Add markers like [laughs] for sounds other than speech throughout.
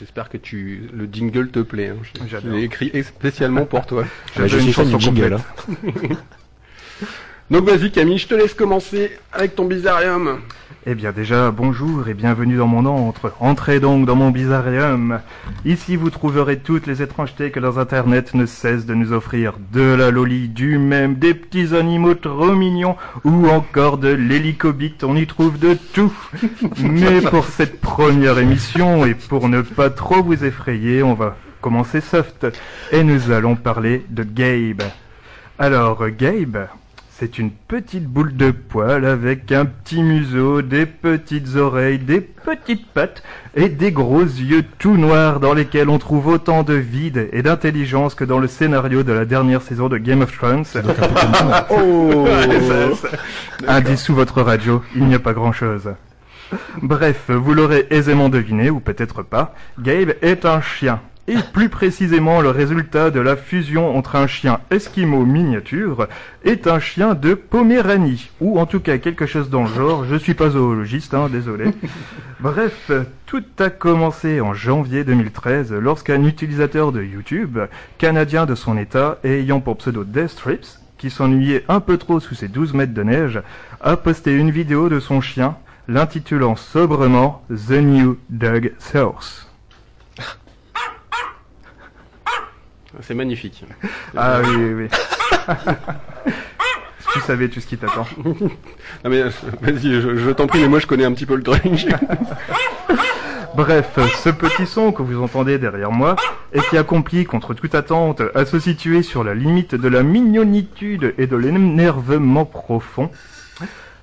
J'espère que tu le jingle te plaît. Hein. Je, l'ai écrit spécialement pour toi. Ouais, [laughs] je une suis fan chanson du jingle. hein. [laughs] Donc vas-y Camille, je te laisse commencer avec ton bizarrium. Eh bien déjà, bonjour et bienvenue dans mon antre. Entrez donc dans mon bizarrium. Ici vous trouverez toutes les étrangetés que dans Internet ne cesse de nous offrir. De la loli, du même, des petits animaux trop mignons ou encore de l'hélicobite, on y trouve de tout. Mais [laughs] pour cette première émission et pour ne pas trop vous effrayer, on va commencer soft. Et nous allons parler de Gabe. Alors, Gabe, c'est une petite boule de poil avec un petit museau, des petites oreilles, des petites pattes et des gros yeux tout noirs dans lesquels on trouve autant de vide et d'intelligence que dans le scénario de la dernière saison de Game of Thrones. [laughs] Oh Indice sous votre radio, il n'y a pas grand-chose. Bref, vous l'aurez aisément deviné, ou peut-être pas, Gabe est un chien. Et plus précisément, le résultat de la fusion entre un chien esquimau miniature est un chien de Poméranie. Ou en tout cas quelque chose dans le genre, je suis pas zoologiste, hein, désolé. [laughs] Bref, tout a commencé en janvier 2013 lorsqu'un utilisateur de YouTube, canadien de son état et ayant pour pseudo Death Strips, qui s'ennuyait un peu trop sous ses 12 mètres de neige, a posté une vidéo de son chien, l'intitulant sobrement The New Dog Source. C'est magnifique. Ah oui, oui, oui. [laughs] tu savais tout ce qui t'attend. [laughs] Ah mais vas-y, je, je t'en prie, mais moi je connais un petit peu le truc. [laughs] Bref, ce petit son que vous entendez derrière moi, et qui accomplit contre toute attente, à se situer sur la limite de la mignonitude et de l'énervement profond.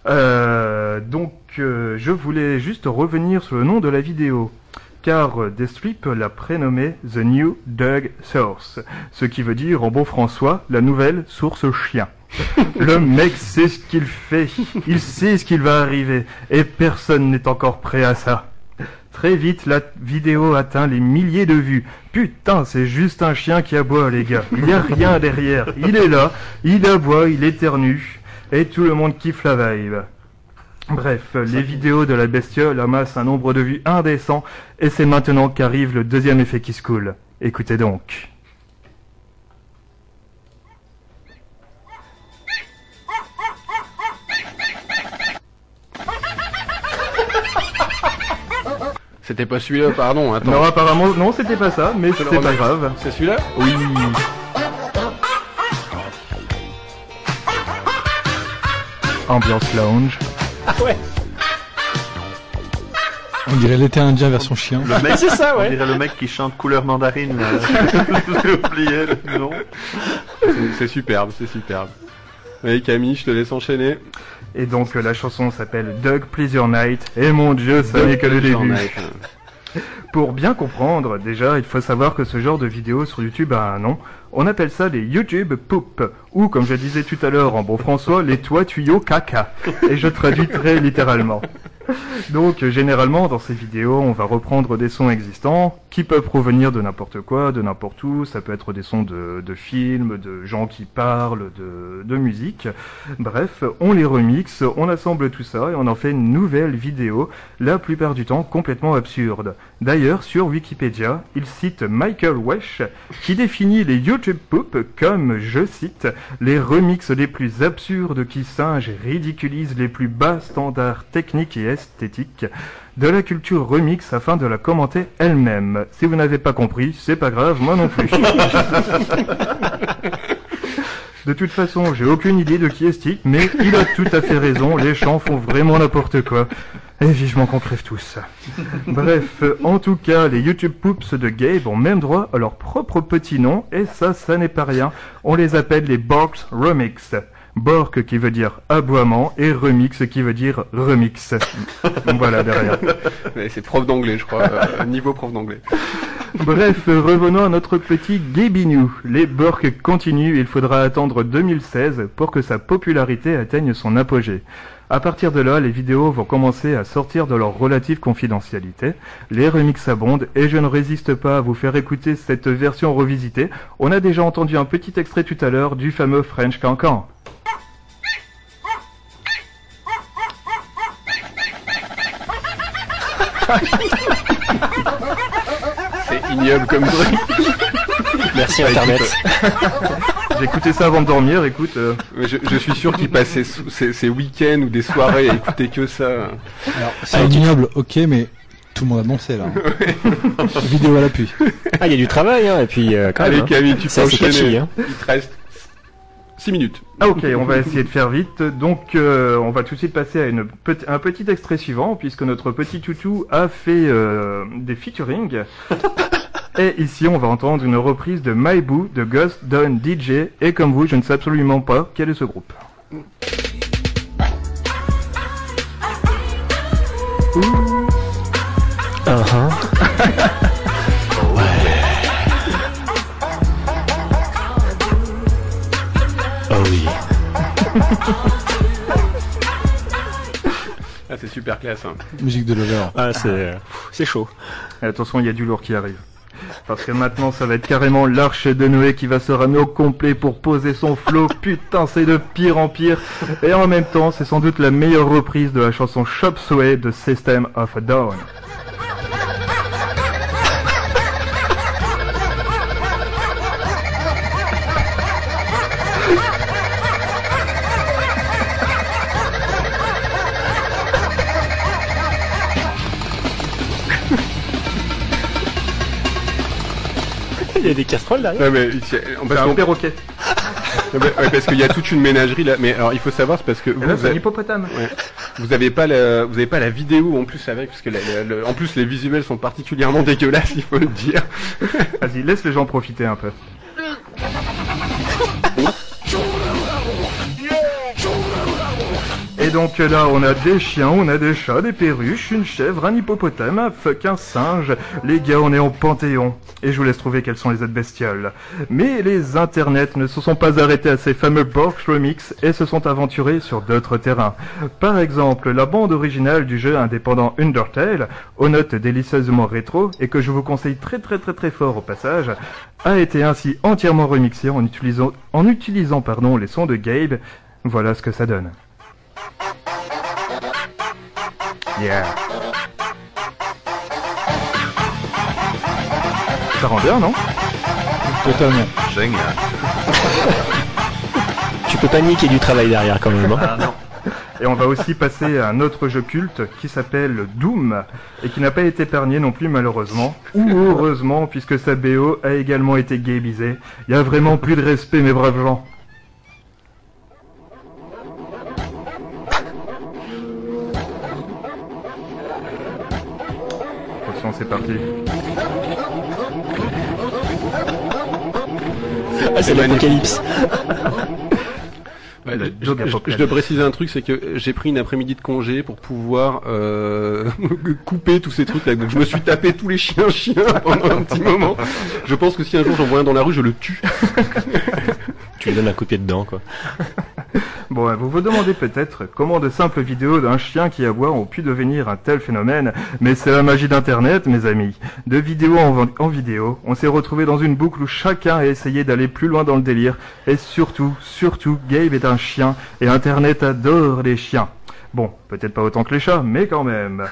Euh, donc, euh, je voulais juste revenir sur le nom de la vidéo. Car euh, Destrip l'a prénommé The New Dog Source, ce qui veut dire en bon François la nouvelle source chien. [laughs] Le mec sait ce qu'il fait, il sait ce qu'il va arriver, et personne n'est encore prêt à ça. Très vite, la vidéo atteint les milliers de vues. Putain, c'est juste un chien qui aboie, les gars. Il n'y a rien derrière. Il est là, il aboie, il éternue, et tout le monde kiffe la vibe. Bref, les vidéos de la bestiole amassent un nombre de vues indécent, et c'est maintenant qu'arrive le deuxième effet qui se coule. Écoutez donc. C'était pas celui-là, pardon. Attends. Non, apparemment, non, c'était pas ça, mais c'est pas grave. C'est celui-là Oui. Ambiance lounge. [laughs] On dirait l'été indien version chien. Le mec, C'est ça, on ouais. dirait le mec qui chante couleur mandarine. [laughs] J'ai oublié le nom. C'est- superbe, c'est superbe. Allez Camille, je te laisse enchaîner. Et donc euh, la chanson s'appelle Doug Please Your Night. Et mon dieu, ça n'est que le début. [laughs] Pour bien comprendre, déjà, il faut savoir que ce genre de vidéo sur YouTube a un nom. On appelle ça les YouTube poop, ou comme je disais tout à l'heure en bon François, les toits tuyaux caca. Et je traduis très littéralement. Donc, généralement, dans ces vidéos, on va reprendre des sons existants qui peuvent provenir de n'importe quoi, de n'importe où. Ça peut être des sons de, de films, de gens qui parlent, de, de musique. Bref, on les remixe, on assemble tout ça et on en fait une nouvelle vidéo, la plupart du temps complètement absurde. D'ailleurs, sur Wikipédia, il cite Michael Wesh qui définit les YouTube Poop comme, je cite, les remixes les plus absurdes qui singent et ridiculisent les plus bas standards techniques et esthétiques de la culture remix afin de la commenter elle-même. Si vous n'avez pas compris, c'est pas grave, moi non plus. De toute façon, j'ai aucune idée de qui est Stick, mais il a tout à fait raison, les chants font vraiment n'importe quoi. Et vivement qu'on crève tous. [laughs] Bref, en tout cas, les YouTube Poops de Gabe ont même droit à leur propre petit nom, et ça, ça n'est pas rien. On les appelle les Borks Remix. Bork qui veut dire aboiement, et remix qui veut dire remix. [laughs] voilà, derrière. Ouais, C'est prof d'anglais, je crois. euh, [laughs] niveau prof d'anglais. Bref, revenons à notre petit Gabinou. Les Burks continuent, il faudra attendre 2016 pour que sa popularité atteigne son apogée. À partir de là, les vidéos vont commencer à sortir de leur relative confidentialité. Les remixes abondent et je ne résiste pas à vous faire écouter cette version revisitée. On a déjà entendu un petit extrait tout à l'heure du fameux French Cancan. [laughs] ignoble comme truc. Merci Internet. J'ai écouté ça avant de dormir, écoute. euh, je, je suis sûr qu'il passait sou- ses, ses week-ends ou des soirées à écouter que ça. Alors, c'est ignoble, ok, mais tout le monde a dansé là. Vidéo à l'appui. Ah, il y a du travail, hein, et puis euh, quand Allez même. hein. Camille, tu peux enchaîner. hein. Il te reste 6 minutes. Ah ok, on va essayer de faire vite. Donc euh, on va tout de suite passer à une un petit extrait suivant, puisque notre petit toutou a fait euh, des featuring. Et ici on va entendre une reprise de My Boo de Ghost Done DJ. Et comme vous, je ne sais absolument pas quel est ce groupe. Uh-huh. Oh oui. Ah, c'est super classe. Hein. Musique de lover. Ah, c'est euh, c'est chaud. Et attention, il y a du lourd qui arrive. Parce que maintenant, ça va être carrément l'arche de Noé qui va se ramer au complet pour poser son flow. [laughs] Putain, c'est de pire en pire. Et en même temps, c'est sans doute la meilleure reprise de la chanson Shop Sway de System of a Down. Il y a des casseroles derrière. Ouais, mais, c'est- C'est parce un perroquet. Ouais, ouais, parce qu'il y a toute une ménagerie là. Mais alors, il faut savoir, c'est parce que vous, là, vous, c'est un avez, hippopotame. vous avez pas la, vous avez pas la vidéo en plus avec, parce que la- la- le- en plus les visuels sont particulièrement [laughs] dégueulasses, il faut le dire. Vas-y, laisse les gens profiter un peu. Et donc là, on a des chiens, on a des chats, des perruches, une chèvre, un hippopotame, un fuck, un singe. Les gars, on est en panthéon. Et je vous laisse trouver quelles sont les autres bestioles. Mais les internets ne se sont pas arrêtés à ces fameux Borks Remix et se sont aventurés sur d'autres terrains. Par exemple, la bande originale du jeu indépendant Undertale, aux notes délicieusement rétro et que je vous conseille très très très très fort au passage, a été ainsi entièrement remixée en utilisant, en utilisant pardon, les sons de Gabe. Voilà ce que ça donne. Yeah. Ça rend bien, non? Totalement. Génial. [laughs] Tu peux pas nier qu'il y a du travail derrière quand même. hein. Ah non. Et on va aussi passer à un autre jeu culte qui s'appelle Doom et qui n'a pas été épargné non plus malheureusement ou heureusement puisque sa BO a également été gabisée. Il y a vraiment plus de respect mes braves gens. Attention, c'est parti. Ah, c'est l'apocalypse. Ouais, Le je, je- dois préciser un truc, c'est que j'ai pris une après-midi de congé pour pouvoir euh, [laughs] couper tous ces trucs-là. Donc je me suis tapé tous les chiens chiens pendant un petit moment. Je pense que si un jour j'en vois un dans la rue, je le tue. Tu lui donnes un coup de pied dedans, quoi. [laughs] Bon, vous vous demandez peut-être comment de simples vidéos d'un chien qui aboie ont pu devenir un tel phénomène, mais c'est la magie d'Internet, mes amis. De vidéo en, vidéo, on s'est retrouvé dans une boucle où chacun a essayé d'aller plus loin dans le délire, et surtout, surtout, Gabe est un chien, et Internet adore les chiens. Bon, peut-être pas autant que les chats, mais quand même.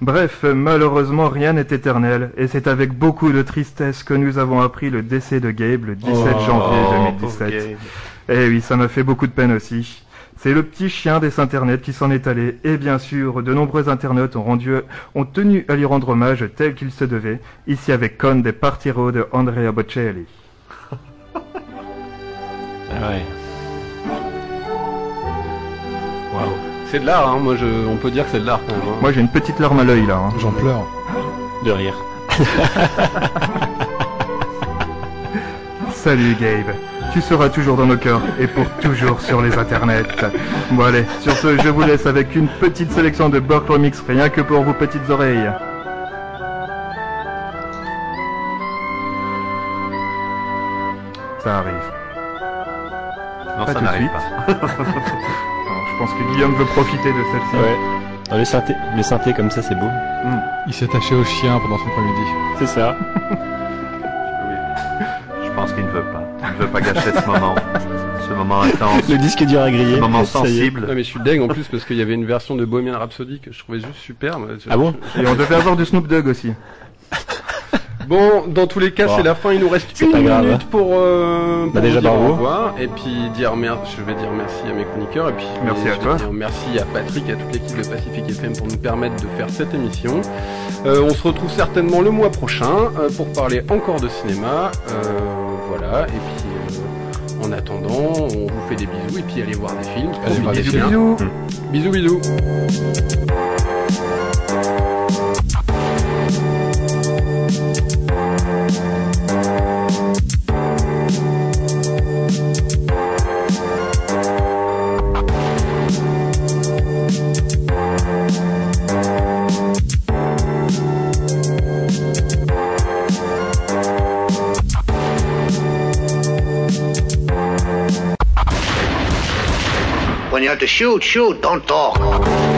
Bref, malheureusement, rien n'est éternel, et c'est avec beaucoup de tristesse que nous avons appris le décès de Gabe le 17 janvier Oh, 2017. Eh oui, ça m'a fait beaucoup de peine aussi. C'est le petit chien des internets qui s'en est allé, et bien sûr, de nombreux internautes ont rendu, ont tenu à lui rendre hommage tel qu'il se devait, ici avec Con des Partiro de Andrea Bocelli. [laughs] Ah ouais. Waouh. C'est de l'art, hein. moi je, on peut dire que c'est de l'art hein. Moi j'ai une petite larme à l'œil là. hein. J'en pleure. De rire. [laughs] Salut Gabe, tu seras toujours dans nos cœurs et pour toujours sur les internets. Bon allez, sur ce, je vous laisse avec une petite sélection de Bork Remix, rien que pour vos petites oreilles. Ça arrive. Non, Pas ça n'arrive pas. [laughs] [laughs] Alors, je pense que Guillaume veut profiter de celle-ci. Ouais. Ah, le synthé, le synthé comme ça, c'est beau. Il s'est attaché au chien pendant son après-midi. C'est ça. [laughs] Je pense qu'il ne veut pas. Il ne veut pas gâcher ce moment. Ce moment intense. Le disque dur à griller. Ce moment est. sensible. Non mais je suis dingue en plus parce qu'il y avait une version de Bohemian Rhapsody que je trouvais juste superbe. Je- Ah bon? Et on devait avoir du Snoop Dogg aussi. Bon, dans tous les cas, Bon. c'est la fin. Il nous reste une grave, minute hein. pour, euh, pour Bah, déjà, dire au revoir. Et puis dire mer- je vais dire merci à mes chroniqueurs. Et puis Merci je à toi. dire merci à Patrick et à toute l'équipe de Pacific FM pour nous permettre de faire cette émission. Euh, on se retrouve certainement le mois prochain euh, pour parler encore de cinéma. Euh, voilà. Et puis euh, en attendant, on vous fait des bisous et puis allez voir des films. Allez voir des films. Bisous. Bisous bisous. You have to shoot, shoot, don't talk.